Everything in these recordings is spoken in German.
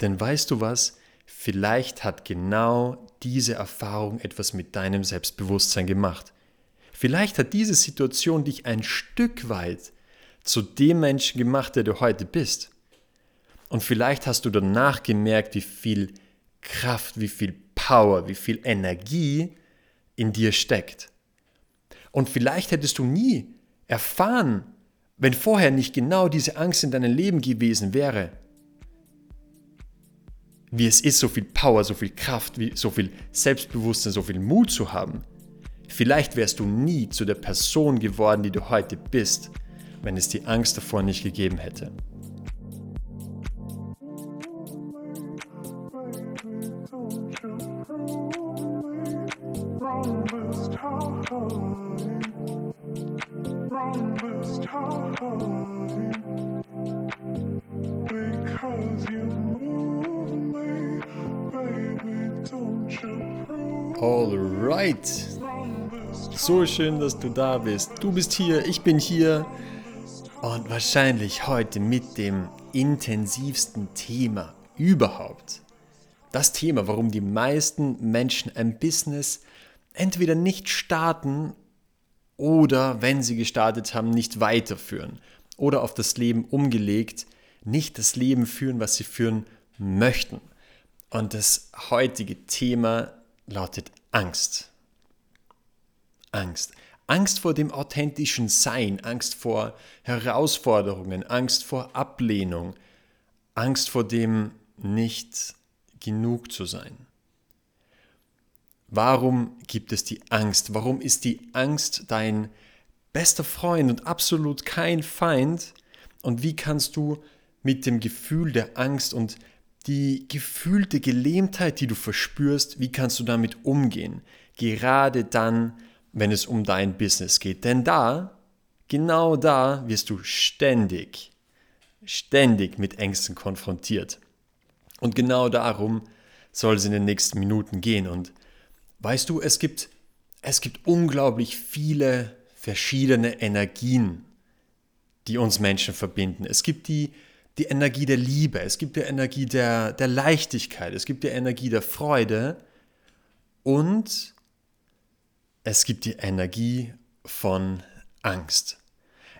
Denn weißt du was? Vielleicht hat genau diese Erfahrung etwas mit deinem Selbstbewusstsein gemacht. Vielleicht hat diese Situation dich ein Stück weit zu dem Menschen gemacht, der du heute bist. Und vielleicht hast du danach gemerkt, wie viel Kraft, wie viel Power, wie viel Energie in dir steckt. Und vielleicht hättest du nie erfahren, wenn vorher nicht genau diese Angst in deinem Leben gewesen wäre, wie es ist, so viel Power, so viel Kraft, so viel Selbstbewusstsein, so viel Mut zu haben. Vielleicht wärst du nie zu der Person geworden, die du heute bist, wenn es die Angst davor nicht gegeben hätte. So schön, dass du da bist. Du bist hier, ich bin hier. Und wahrscheinlich heute mit dem intensivsten Thema überhaupt. Das Thema, warum die meisten Menschen ein Business entweder nicht starten oder, wenn sie gestartet haben, nicht weiterführen. Oder auf das Leben umgelegt, nicht das Leben führen, was sie führen möchten. Und das heutige Thema lautet Angst. Angst. Angst vor dem authentischen Sein, Angst vor Herausforderungen, Angst vor Ablehnung, Angst vor dem nicht genug zu sein. Warum gibt es die Angst? Warum ist die Angst dein bester Freund und absolut kein Feind? Und wie kannst du mit dem Gefühl der Angst und die gefühlte Gelähmtheit, die du verspürst, wie kannst du damit umgehen? Gerade dann, wenn es um dein Business geht. Denn da, genau da, wirst du ständig, ständig mit Ängsten konfrontiert. Und genau darum soll es in den nächsten Minuten gehen. Und weißt du, es gibt, es gibt unglaublich viele verschiedene Energien, die uns Menschen verbinden. Es gibt die die Energie der Liebe, es gibt die Energie der, der Leichtigkeit, es gibt die Energie der Freude und es gibt die Energie von Angst.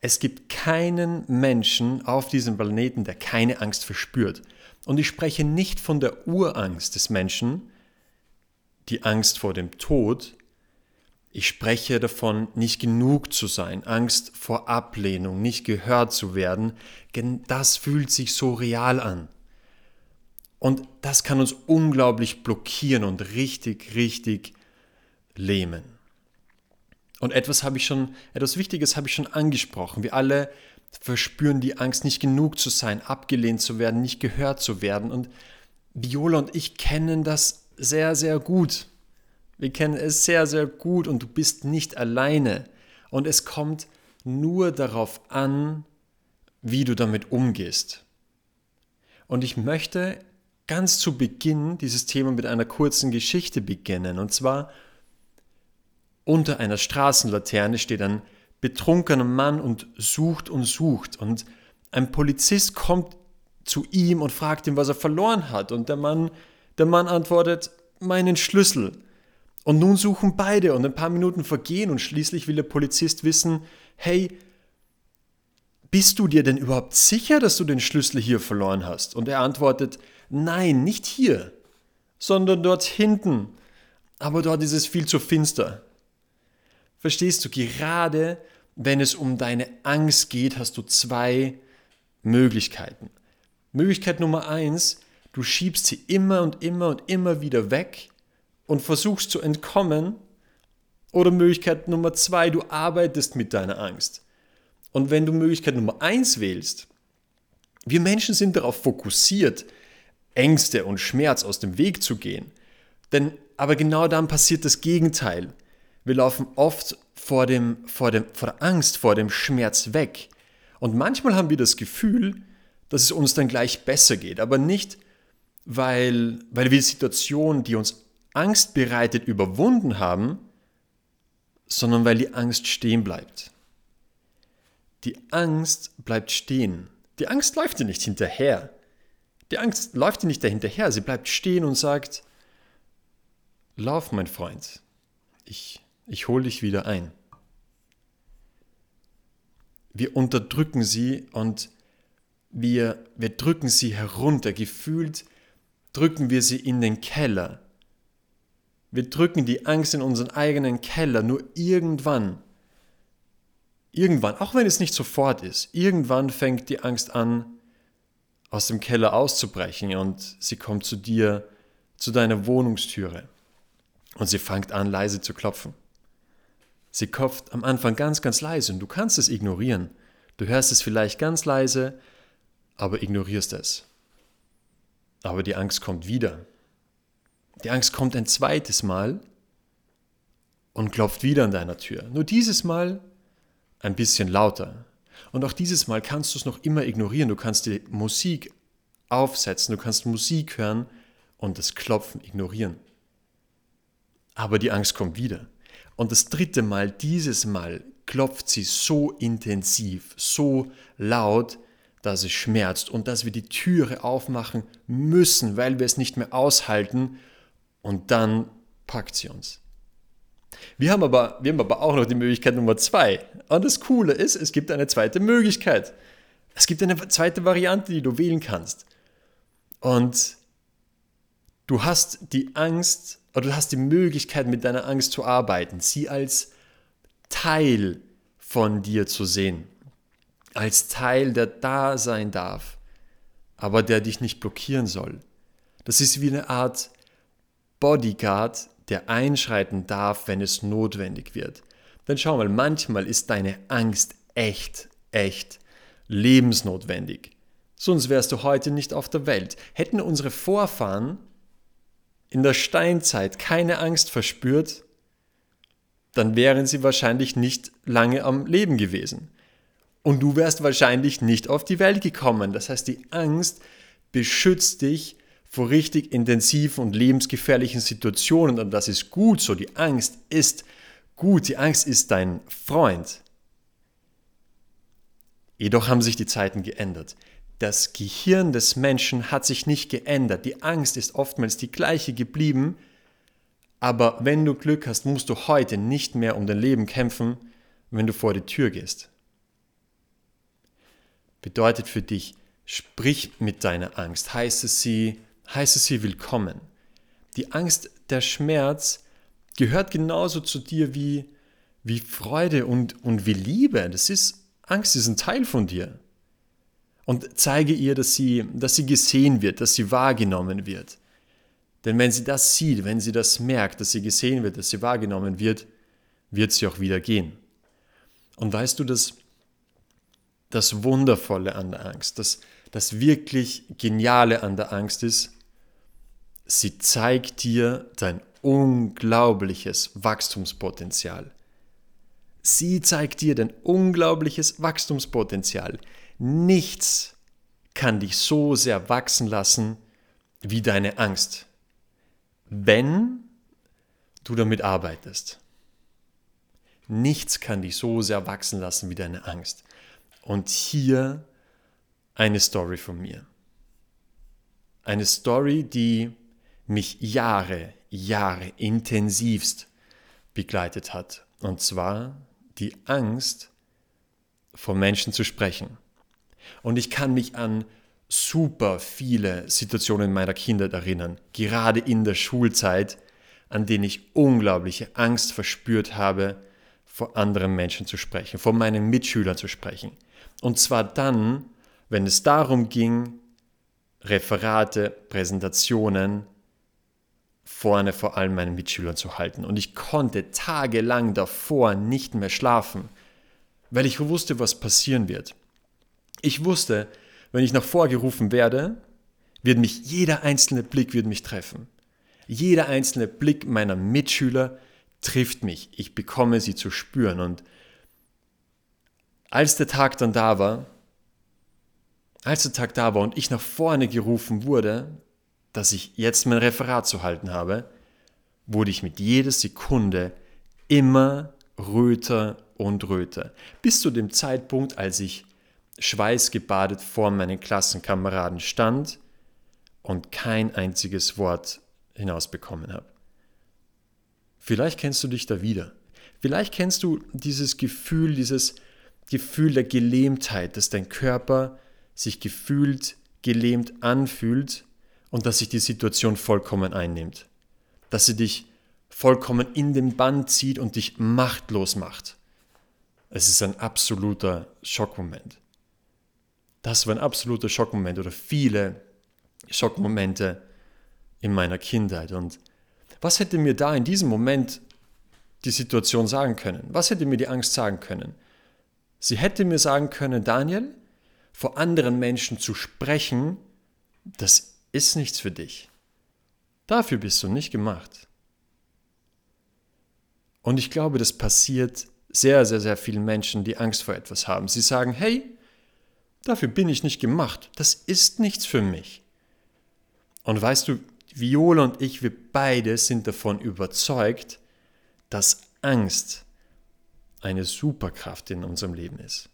Es gibt keinen Menschen auf diesem Planeten, der keine Angst verspürt. Und ich spreche nicht von der Urangst des Menschen, die Angst vor dem Tod, ich spreche davon, nicht genug zu sein, Angst vor Ablehnung, nicht gehört zu werden. Das fühlt sich so real an. Und das kann uns unglaublich blockieren und richtig, richtig lähmen. Und etwas habe ich schon, etwas Wichtiges habe ich schon angesprochen. Wir alle verspüren die Angst, nicht genug zu sein, abgelehnt zu werden, nicht gehört zu werden. Und Viola und ich kennen das sehr, sehr gut. Wir kennen es sehr, sehr gut und du bist nicht alleine. Und es kommt nur darauf an, wie du damit umgehst. Und ich möchte ganz zu Beginn dieses Thema mit einer kurzen Geschichte beginnen. Und zwar unter einer Straßenlaterne steht ein betrunkener Mann und sucht und sucht. Und ein Polizist kommt zu ihm und fragt ihn, was er verloren hat. Und der Mann, der Mann antwortet, meinen Schlüssel. Und nun suchen beide und ein paar Minuten vergehen und schließlich will der Polizist wissen, hey, bist du dir denn überhaupt sicher, dass du den Schlüssel hier verloren hast? Und er antwortet, nein, nicht hier, sondern dort hinten. Aber dort ist es viel zu finster. Verstehst du, gerade wenn es um deine Angst geht, hast du zwei Möglichkeiten. Möglichkeit Nummer eins, du schiebst sie immer und immer und immer wieder weg und versuchst zu entkommen. Oder Möglichkeit Nummer zwei, du arbeitest mit deiner Angst. Und wenn du Möglichkeit Nummer eins wählst, wir Menschen sind darauf fokussiert, Ängste und Schmerz aus dem Weg zu gehen. Denn aber genau dann passiert das Gegenteil. Wir laufen oft vor, dem, vor, dem, vor der Angst, vor dem Schmerz weg. Und manchmal haben wir das Gefühl, dass es uns dann gleich besser geht, aber nicht, weil, weil wir die Situation, die uns Angst bereitet, überwunden haben, sondern weil die Angst stehen bleibt. Die Angst bleibt stehen. Die Angst läuft dir nicht hinterher. Die Angst läuft dir nicht dahinterher, sie bleibt stehen und sagt, Lauf, mein Freund, ich, ich hole dich wieder ein. Wir unterdrücken sie und wir, wir drücken sie herunter. Gefühlt drücken wir sie in den Keller. Wir drücken die Angst in unseren eigenen Keller. Nur irgendwann, irgendwann, auch wenn es nicht sofort ist, irgendwann fängt die Angst an, aus dem Keller auszubrechen und sie kommt zu dir, zu deiner Wohnungstüre und sie fängt an leise zu klopfen. Sie klopft am Anfang ganz, ganz leise und du kannst es ignorieren. Du hörst es vielleicht ganz leise, aber ignorierst es. Aber die Angst kommt wieder. Die Angst kommt ein zweites Mal und klopft wieder an deiner Tür. Nur dieses Mal ein bisschen lauter. Und auch dieses Mal kannst du es noch immer ignorieren. Du kannst die Musik aufsetzen, du kannst Musik hören und das Klopfen ignorieren. Aber die Angst kommt wieder. Und das dritte Mal, dieses Mal, klopft sie so intensiv, so laut, dass es schmerzt und dass wir die Türe aufmachen müssen, weil wir es nicht mehr aushalten und dann packt sie uns. Wir haben, aber, wir haben aber auch noch die Möglichkeit Nummer zwei. Und das Coole ist, es gibt eine zweite Möglichkeit. Es gibt eine zweite Variante, die du wählen kannst. Und du hast die Angst oder du hast die Möglichkeit, mit deiner Angst zu arbeiten, sie als Teil von dir zu sehen. Als Teil, der da sein darf, aber der dich nicht blockieren soll. Das ist wie eine Art Bodyguard, der einschreiten darf, wenn es notwendig wird. Denn schau mal, manchmal ist deine Angst echt, echt lebensnotwendig. Sonst wärst du heute nicht auf der Welt. Hätten unsere Vorfahren in der Steinzeit keine Angst verspürt, dann wären sie wahrscheinlich nicht lange am Leben gewesen. Und du wärst wahrscheinlich nicht auf die Welt gekommen. Das heißt, die Angst beschützt dich vor richtig intensiven und lebensgefährlichen Situationen. Und das ist gut so. Die Angst ist gut. Die Angst ist dein Freund. Jedoch haben sich die Zeiten geändert. Das Gehirn des Menschen hat sich nicht geändert. Die Angst ist oftmals die gleiche geblieben. Aber wenn du Glück hast, musst du heute nicht mehr um dein Leben kämpfen, wenn du vor die Tür gehst. Bedeutet für dich, sprich mit deiner Angst, heiße sie heiße sie willkommen. Die Angst, der Schmerz gehört genauso zu dir wie, wie Freude und, und wie Liebe. Das ist, Angst ist ein Teil von dir. Und zeige ihr, dass sie, dass sie gesehen wird, dass sie wahrgenommen wird. Denn wenn sie das sieht, wenn sie das merkt, dass sie gesehen wird, dass sie wahrgenommen wird, wird sie auch wieder gehen. Und weißt du, dass das Wundervolle an der Angst, das, das wirklich Geniale an der Angst ist, sie zeigt dir dein unglaubliches Wachstumspotenzial. Sie zeigt dir dein unglaubliches Wachstumspotenzial. Nichts kann dich so sehr wachsen lassen wie deine Angst, wenn du damit arbeitest. Nichts kann dich so sehr wachsen lassen wie deine Angst. Und hier eine Story von mir. Eine Story, die mich Jahre, Jahre intensivst begleitet hat. Und zwar die Angst, vor Menschen zu sprechen. Und ich kann mich an super viele Situationen meiner Kindheit erinnern, gerade in der Schulzeit, an denen ich unglaubliche Angst verspürt habe, vor anderen Menschen zu sprechen, vor meinen Mitschülern zu sprechen. Und zwar dann, wenn es darum ging, Referate, Präsentationen vorne vor allem meinen Mitschülern zu halten. Und ich konnte tagelang davor nicht mehr schlafen, weil ich wusste, was passieren wird. Ich wusste, wenn ich nach vorgerufen werde, wird mich jeder einzelne Blick wird mich treffen. Jeder einzelne Blick meiner Mitschüler trifft mich. Ich bekomme sie zu spüren. Und als der Tag dann da war, als der Tag da war und ich nach vorne gerufen wurde, dass ich jetzt mein Referat zu halten habe, wurde ich mit jeder Sekunde immer röter und röter. Bis zu dem Zeitpunkt, als ich schweißgebadet vor meinen Klassenkameraden stand und kein einziges Wort hinausbekommen habe. Vielleicht kennst du dich da wieder. Vielleicht kennst du dieses Gefühl, dieses Gefühl der Gelähmtheit, dass dein Körper sich gefühlt gelähmt anfühlt und dass sich die Situation vollkommen einnimmt. Dass sie dich vollkommen in den Bann zieht und dich machtlos macht. Es ist ein absoluter Schockmoment. Das war ein absoluter Schockmoment oder viele Schockmomente in meiner Kindheit. Und was hätte mir da in diesem Moment die Situation sagen können? Was hätte mir die Angst sagen können? Sie hätte mir sagen können, Daniel, vor anderen Menschen zu sprechen, das ist nichts für dich. Dafür bist du nicht gemacht. Und ich glaube, das passiert sehr, sehr, sehr vielen Menschen, die Angst vor etwas haben. Sie sagen, hey, dafür bin ich nicht gemacht. Das ist nichts für mich. Und weißt du, Viola und ich, wir beide sind davon überzeugt, dass Angst eine Superkraft in unserem Leben ist.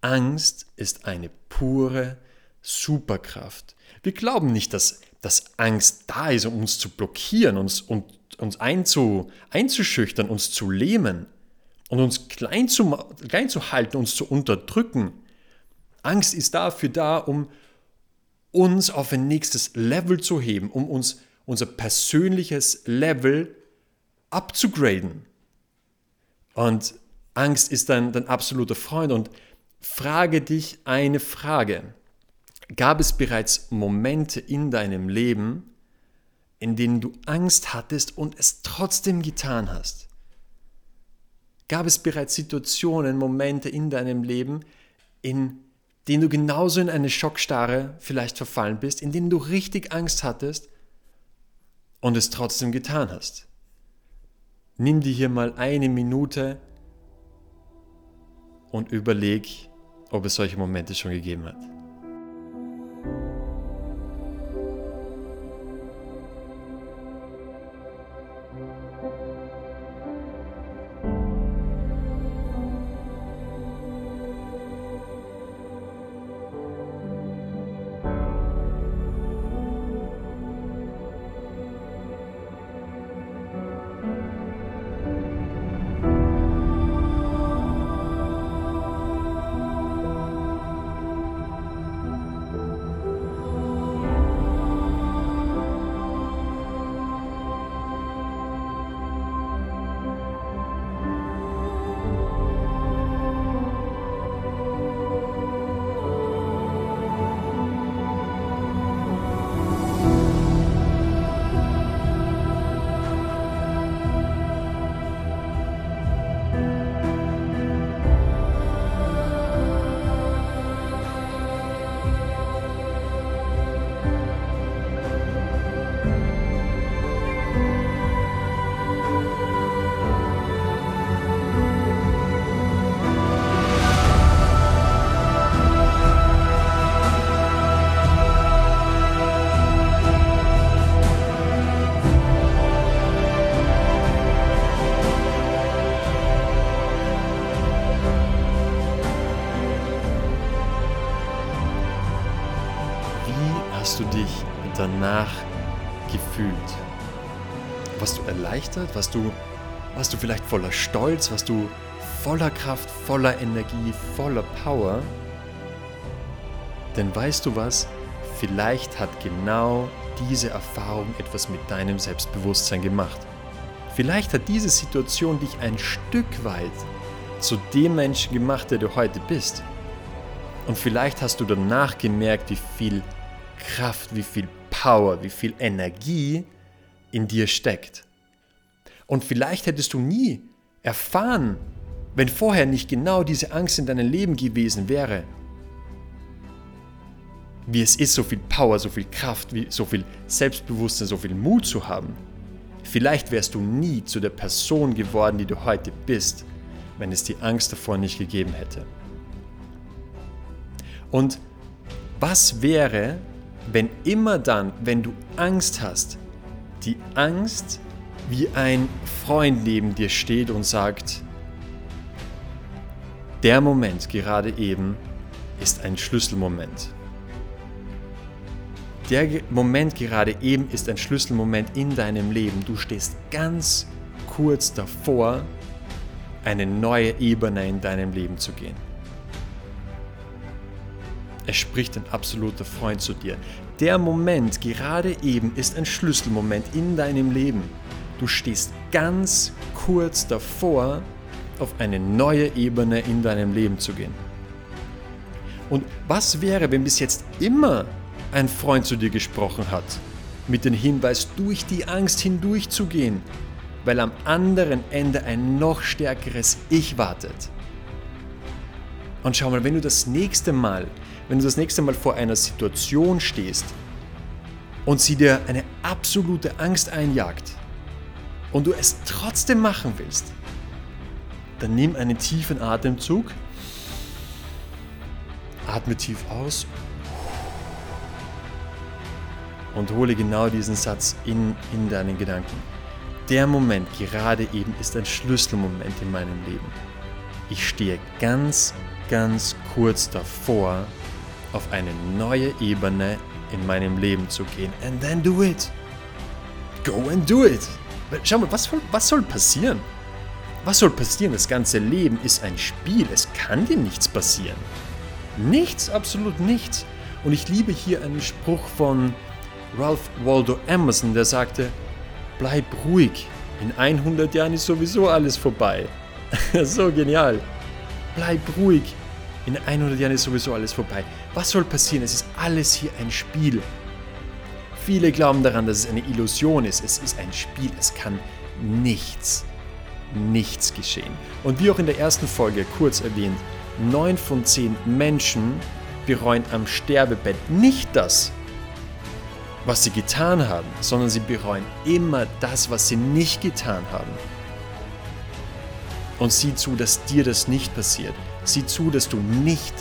Angst ist eine pure Superkraft. Wir glauben nicht, dass, dass Angst da ist, um uns zu blockieren, uns, und, uns einzu, einzuschüchtern, uns zu lähmen und uns klein zu, klein zu halten, uns zu unterdrücken. Angst ist dafür da, um uns auf ein nächstes Level zu heben, um uns unser persönliches Level abzugraden. Und Angst ist dein, dein absoluter Freund. Und frage dich eine Frage. Gab es bereits Momente in deinem Leben, in denen du Angst hattest und es trotzdem getan hast? Gab es bereits Situationen, Momente in deinem Leben, in denen du genauso in eine Schockstarre vielleicht verfallen bist, in denen du richtig Angst hattest und es trotzdem getan hast? Nimm dir hier mal eine Minute und überleg, ob es solche Momente schon gegeben hat. Danach gefühlt? Warst du erleichtert? Warst du, warst du vielleicht voller Stolz? Warst du voller Kraft, voller Energie, voller Power? Denn weißt du was? Vielleicht hat genau diese Erfahrung etwas mit deinem Selbstbewusstsein gemacht. Vielleicht hat diese Situation dich ein Stück weit zu dem Menschen gemacht, der du heute bist. Und vielleicht hast du danach gemerkt, wie viel Kraft, wie viel Power, wie viel Energie in dir steckt. Und vielleicht hättest du nie erfahren, wenn vorher nicht genau diese Angst in deinem Leben gewesen wäre, wie es ist, so viel Power, so viel Kraft, so viel Selbstbewusstsein, so viel Mut zu haben. Vielleicht wärst du nie zu der Person geworden, die du heute bist, wenn es die Angst davor nicht gegeben hätte. Und was wäre, wenn immer dann, wenn du Angst hast, die Angst wie ein Freund neben dir steht und sagt, der Moment gerade eben ist ein Schlüsselmoment. Der Moment gerade eben ist ein Schlüsselmoment in deinem Leben. Du stehst ganz kurz davor, eine neue Ebene in deinem Leben zu gehen. Es spricht ein absoluter Freund zu dir. Der Moment gerade eben ist ein Schlüsselmoment in deinem Leben. Du stehst ganz kurz davor, auf eine neue Ebene in deinem Leben zu gehen. Und was wäre, wenn bis jetzt immer ein Freund zu dir gesprochen hat, mit dem Hinweis, durch die Angst hindurchzugehen, weil am anderen Ende ein noch stärkeres Ich wartet? Und schau mal, wenn du das nächste Mal, wenn du das nächste Mal vor einer Situation stehst und sie dir eine absolute Angst einjagt und du es trotzdem machen willst, dann nimm einen tiefen Atemzug, atme tief aus und hole genau diesen Satz in, in deinen Gedanken. Der Moment gerade eben ist ein Schlüsselmoment in meinem Leben. Ich stehe ganz, ganz kurz davor, auf eine neue Ebene in meinem Leben zu gehen. And then do it. Go and do it. Schau mal, was, was soll passieren? Was soll passieren? Das ganze Leben ist ein Spiel. Es kann dir nichts passieren. Nichts, absolut nichts. Und ich liebe hier einen Spruch von Ralph Waldo Emerson, der sagte, bleib ruhig. In 100 Jahren ist sowieso alles vorbei. so genial. Bleib ruhig. In 100 Jahren ist sowieso alles vorbei. Was soll passieren? Es ist alles hier ein Spiel. Viele glauben daran, dass es eine Illusion ist. Es ist ein Spiel. Es kann nichts nichts geschehen. Und wie auch in der ersten Folge kurz erwähnt, neun von zehn Menschen bereuen am Sterbebett nicht das, was sie getan haben, sondern sie bereuen immer das, was sie nicht getan haben. Und sieh zu, dass dir das nicht passiert. Sieh zu, dass du nicht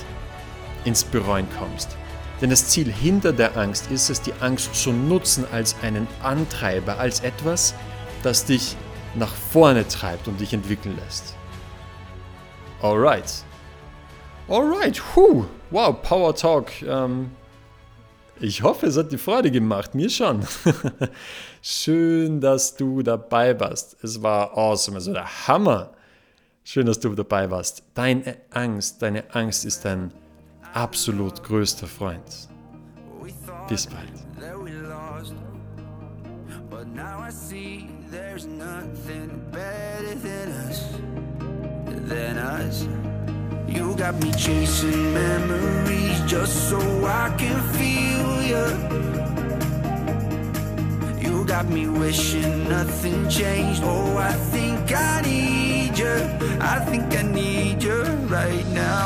ins Bereuen kommst. Denn das Ziel hinter der Angst ist es, die Angst zu nutzen als einen Antreiber, als etwas, das dich nach vorne treibt und dich entwickeln lässt. Alright. Alright, huh. Wow, Power Talk. Ähm, ich hoffe, es hat dir Freude gemacht. Mir schon. Schön, dass du dabei warst. Es war awesome, also der Hammer. Schön, dass du dabei warst. Deine Angst, deine Angst ist dein absolut größter Freund. Bis bald. You got me chasing memories just so I can feel you. You got me wishing nothing changed. Oh, I think. I think I need you right now.